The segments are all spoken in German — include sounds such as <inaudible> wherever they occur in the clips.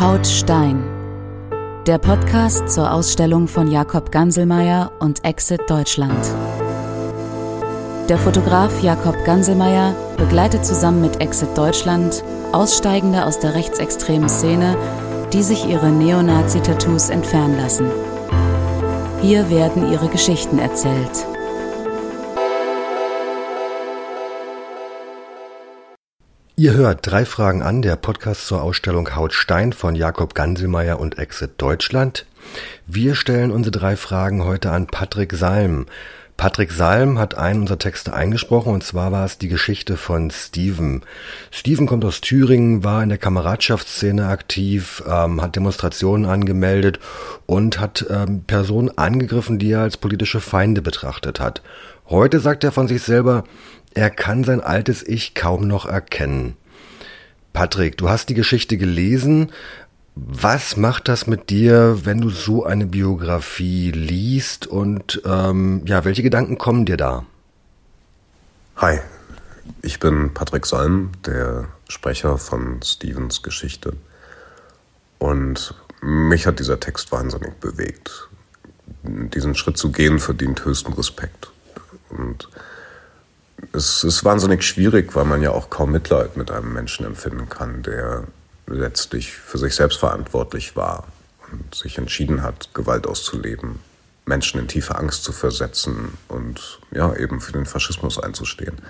Haut Stein. Der Podcast zur Ausstellung von Jakob Ganselmeier und Exit Deutschland. Der Fotograf Jakob Ganselmeier begleitet zusammen mit Exit Deutschland Aussteigende aus der rechtsextremen Szene, die sich ihre Neonazi-Tattoos entfernen lassen. Hier werden ihre Geschichten erzählt. Ihr hört drei Fragen an, der Podcast zur Ausstellung Haut Stein von Jakob Ganselmeier und Exit Deutschland. Wir stellen unsere drei Fragen heute an Patrick Salm. Patrick Salm hat einen unserer Texte eingesprochen und zwar war es die Geschichte von Steven. Steven kommt aus Thüringen, war in der Kameradschaftsszene aktiv, ähm, hat Demonstrationen angemeldet und hat ähm, Personen angegriffen, die er als politische Feinde betrachtet hat. Heute sagt er von sich selber, er kann sein altes Ich kaum noch erkennen. Patrick, du hast die Geschichte gelesen. Was macht das mit dir, wenn du so eine Biografie liest und ähm, ja, welche Gedanken kommen dir da? Hi, ich bin Patrick Salm, der Sprecher von Stevens Geschichte. Und mich hat dieser Text wahnsinnig bewegt. Diesen Schritt zu gehen verdient höchsten Respekt. Und es ist wahnsinnig schwierig, weil man ja auch kaum Mitleid mit einem Menschen empfinden kann, der letztlich für sich selbst verantwortlich war und sich entschieden hat, Gewalt auszuleben, Menschen in tiefe Angst zu versetzen und ja, eben für den Faschismus einzustehen.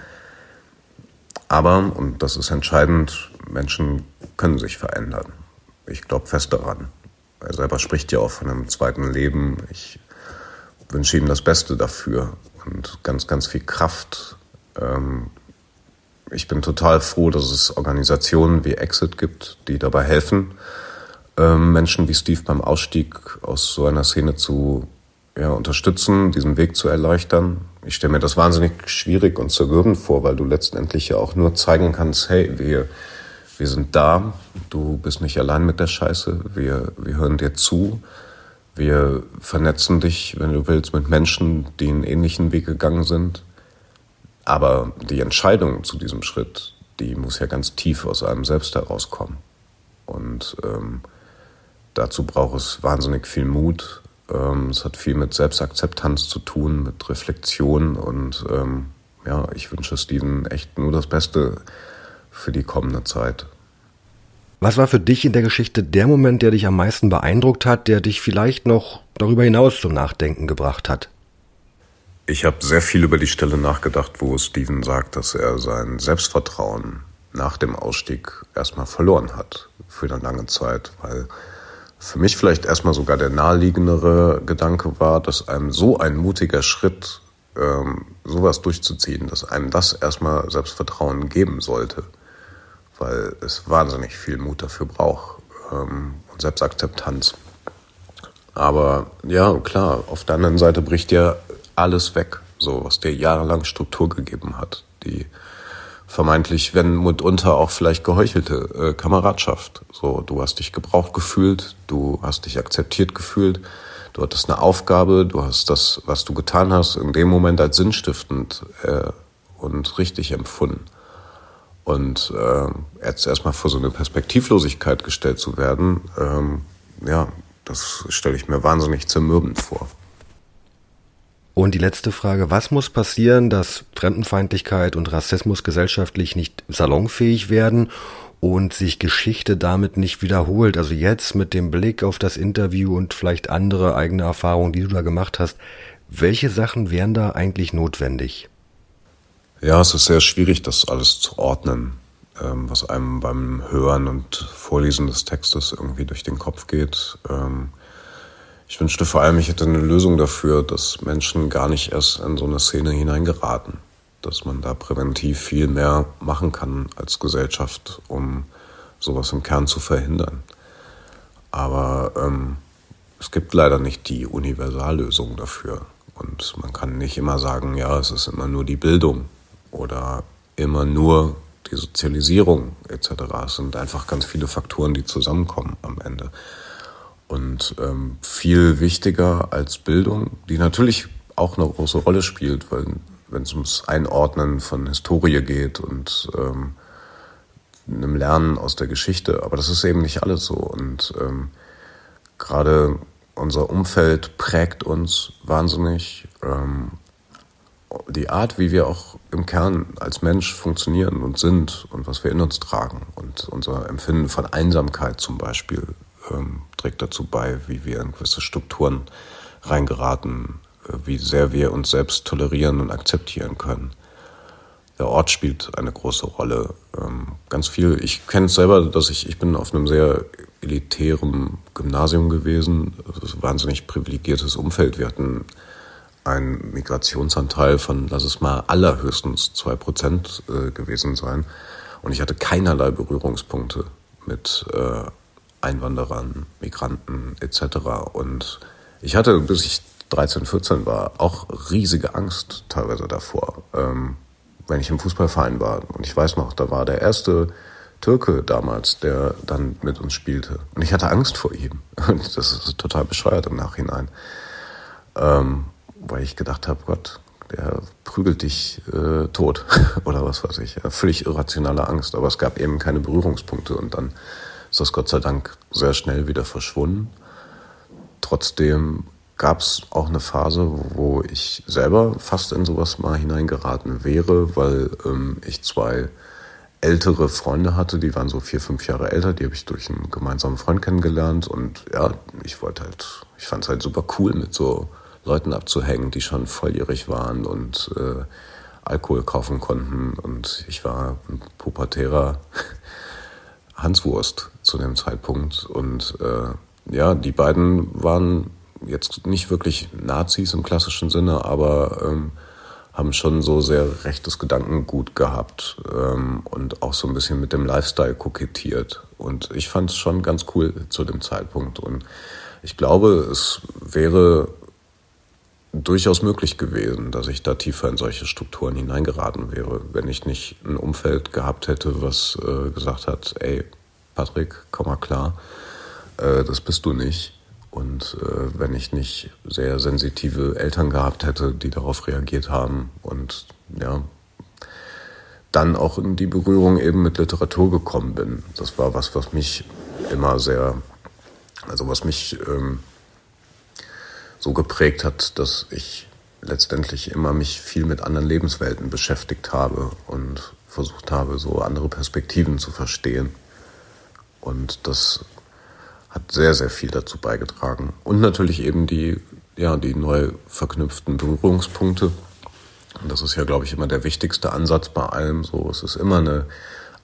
Aber, und das ist entscheidend, Menschen können sich verändern. Ich glaube fest daran. Er selber spricht ja auch von einem zweiten Leben. Ich wünsche ihm das Beste dafür und ganz, ganz viel Kraft ähm, ich bin total froh, dass es Organisationen wie Exit gibt, die dabei helfen, ähm, Menschen wie Steve beim Ausstieg aus so einer Szene zu ja, unterstützen, diesen Weg zu erleichtern. Ich stelle mir das wahnsinnig schwierig und zermürbend vor, weil du letztendlich ja auch nur zeigen kannst, hey, wir, wir sind da, du bist nicht allein mit der Scheiße, wir, wir hören dir zu, wir vernetzen dich, wenn du willst, mit Menschen, die einen ähnlichen Weg gegangen sind. Aber die Entscheidung zu diesem Schritt, die muss ja ganz tief aus einem selbst herauskommen. Und ähm, dazu braucht es wahnsinnig viel Mut. Ähm, es hat viel mit Selbstakzeptanz zu tun, mit Reflexion. Und ähm, ja, ich wünsche Steven echt nur das Beste für die kommende Zeit. Was war für dich in der Geschichte der Moment, der dich am meisten beeindruckt hat, der dich vielleicht noch darüber hinaus zum Nachdenken gebracht hat? Ich habe sehr viel über die Stelle nachgedacht, wo Steven sagt, dass er sein Selbstvertrauen nach dem Ausstieg erstmal verloren hat für eine lange Zeit, weil für mich vielleicht erstmal sogar der naheliegendere Gedanke war, dass einem so ein mutiger Schritt, ähm, sowas durchzuziehen, dass einem das erstmal Selbstvertrauen geben sollte, weil es wahnsinnig viel Mut dafür braucht ähm, und Selbstakzeptanz. Aber ja, klar, auf der anderen Seite bricht ja alles weg, so was dir jahrelang Struktur gegeben hat. Die vermeintlich, wenn mitunter auch vielleicht geheuchelte äh, Kameradschaft. So, du hast dich gebraucht gefühlt, du hast dich akzeptiert gefühlt, du hattest eine Aufgabe, du hast das, was du getan hast, in dem Moment als sinnstiftend äh, und richtig empfunden. Und äh, jetzt erstmal vor so eine Perspektivlosigkeit gestellt zu werden, ähm, ja, das stelle ich mir wahnsinnig zermürbend vor. Und die letzte Frage, was muss passieren, dass Fremdenfeindlichkeit und Rassismus gesellschaftlich nicht salonfähig werden und sich Geschichte damit nicht wiederholt? Also jetzt mit dem Blick auf das Interview und vielleicht andere eigene Erfahrungen, die du da gemacht hast, welche Sachen wären da eigentlich notwendig? Ja, es ist sehr schwierig, das alles zu ordnen, ähm, was einem beim Hören und Vorlesen des Textes irgendwie durch den Kopf geht. Ich wünschte vor allem, ich hätte eine Lösung dafür, dass Menschen gar nicht erst in so eine Szene hineingeraten. Dass man da präventiv viel mehr machen kann als Gesellschaft, um sowas im Kern zu verhindern. Aber ähm, es gibt leider nicht die Universallösung dafür. Und man kann nicht immer sagen, ja, es ist immer nur die Bildung oder immer nur die Sozialisierung etc. Es sind einfach ganz viele Faktoren, die zusammenkommen am Ende. Und ähm, viel wichtiger als Bildung, die natürlich auch eine große Rolle spielt, wenn es ums Einordnen von Historie geht und ähm, einem Lernen aus der Geschichte. Aber das ist eben nicht alles so. Und ähm, gerade unser Umfeld prägt uns wahnsinnig. Ähm, die Art, wie wir auch im Kern als Mensch funktionieren und sind und was wir in uns tragen und unser Empfinden von Einsamkeit zum Beispiel ähm, trägt dazu bei, wie wir in gewisse Strukturen reingeraten, äh, wie sehr wir uns selbst tolerieren und akzeptieren können. Der Ort spielt eine große Rolle. Ähm, ganz viel. Ich kenne es selber, dass ich, ich bin auf einem sehr elitären Gymnasium gewesen, also wahnsinnig privilegiertes Umfeld. Wir hatten einen Migrationsanteil von, lass es mal allerhöchstens zwei Prozent äh, gewesen sein. Und ich hatte keinerlei Berührungspunkte mit äh, Einwanderern, Migranten etc. Und ich hatte, bis ich 13, 14 war, auch riesige Angst teilweise davor, ähm, wenn ich im Fußballverein war. Und ich weiß noch, da war der erste Türke damals, der dann mit uns spielte. Und ich hatte Angst vor ihm. <laughs> Und das ist total bescheuert im Nachhinein. Ähm, weil ich gedacht habe, Gott, der prügelt dich äh, tot <laughs> oder was weiß ich. Völlig irrationale Angst. Aber es gab eben keine Berührungspunkte und dann ist das Gott sei Dank sehr schnell wieder verschwunden. Trotzdem gab es auch eine Phase, wo ich selber fast in sowas mal hineingeraten wäre, weil ähm, ich zwei ältere Freunde hatte, die waren so vier, fünf Jahre älter, die habe ich durch einen gemeinsamen Freund kennengelernt und ja, ich wollte halt, ich fand es halt super cool, mit so Leuten abzuhängen, die schon volljährig waren und äh, Alkohol kaufen konnten und ich war ein pubertärer Hanswurst zu dem Zeitpunkt. Und äh, ja, die beiden waren jetzt nicht wirklich Nazis im klassischen Sinne, aber ähm, haben schon so sehr rechtes Gedankengut gehabt ähm, und auch so ein bisschen mit dem Lifestyle kokettiert. Und ich fand es schon ganz cool zu dem Zeitpunkt. Und ich glaube, es wäre durchaus möglich gewesen, dass ich da tiefer in solche Strukturen hineingeraten wäre, wenn ich nicht ein Umfeld gehabt hätte, was äh, gesagt hat, ey, Patrick, komm mal klar, äh, das bist du nicht. Und äh, wenn ich nicht sehr sensitive Eltern gehabt hätte, die darauf reagiert haben und ja, dann auch in die Berührung eben mit Literatur gekommen bin. Das war was, was mich immer sehr, also was mich ähm, so geprägt hat, dass ich letztendlich immer mich viel mit anderen Lebenswelten beschäftigt habe und versucht habe, so andere Perspektiven zu verstehen. Und das hat sehr, sehr viel dazu beigetragen. Und natürlich eben die, ja, die neu verknüpften Berührungspunkte. Und das ist ja, glaube ich, immer der wichtigste Ansatz bei allem. So, es ist immer eine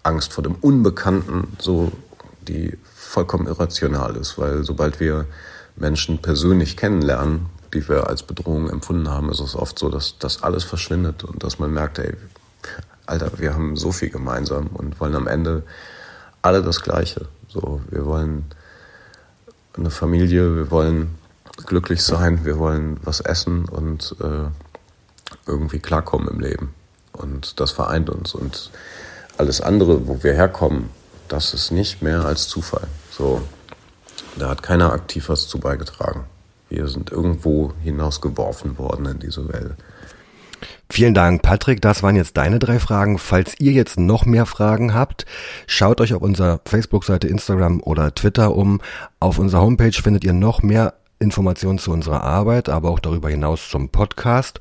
Angst vor dem Unbekannten, so, die vollkommen irrational ist, weil sobald wir Menschen persönlich kennenlernen, die wir als Bedrohung empfunden haben, ist es oft so, dass das alles verschwindet und dass man merkt, ey, Alter, wir haben so viel gemeinsam und wollen am Ende alle das Gleiche. So, wir wollen eine Familie, wir wollen glücklich sein, wir wollen was essen und äh, irgendwie klarkommen im Leben. Und das vereint uns. Und alles andere, wo wir herkommen, das ist nicht mehr als Zufall. So, da hat keiner aktiv was zu beigetragen. Wir sind irgendwo hinausgeworfen worden in diese Welt. Vielen Dank, Patrick. Das waren jetzt deine drei Fragen. Falls ihr jetzt noch mehr Fragen habt, schaut euch auf unserer Facebook-Seite, Instagram oder Twitter um. Auf unserer Homepage findet ihr noch mehr Informationen zu unserer Arbeit, aber auch darüber hinaus zum Podcast.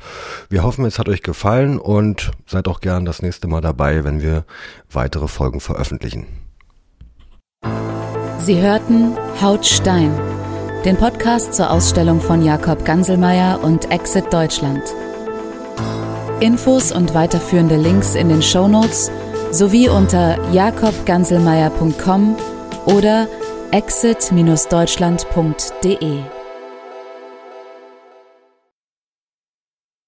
Wir hoffen, es hat euch gefallen und seid auch gern das nächste Mal dabei, wenn wir weitere Folgen veröffentlichen. Sie hörten Haut Stein, den Podcast zur Ausstellung von Jakob Ganselmeier und Exit Deutschland. Infos und weiterführende Links in den Show Notes sowie unter jakobganselmeier.com oder exit-deutschland.de.